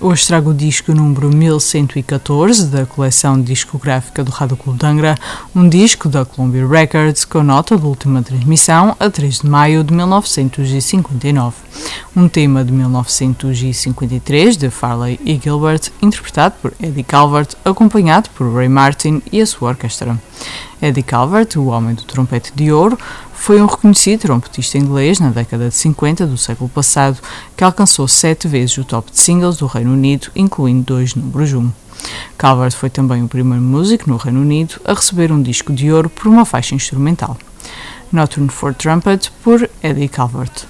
hoje trago o disco número 1114 da coleção discográfica do Rádio Clube de um disco da Columbia Records com nota de última transmissão a 3 de maio de 1959. Um tema de 1953 de Farley e Gilbert, interpretado por Eddie Calvert, acompanhado por Ray Martin e a sua orquestra. Eddie Calvert, o homem do trompete de ouro, foi um reconhecido trompetista inglês na década de 50 do século passado, que alcançou sete vezes o top de singles do Reino Unido, incluindo dois números 1. Calvert foi também o primeiro músico no Reino Unido a receber um disco de ouro por uma faixa instrumental. Nocturne for Trumpet, por Eddie Calvert.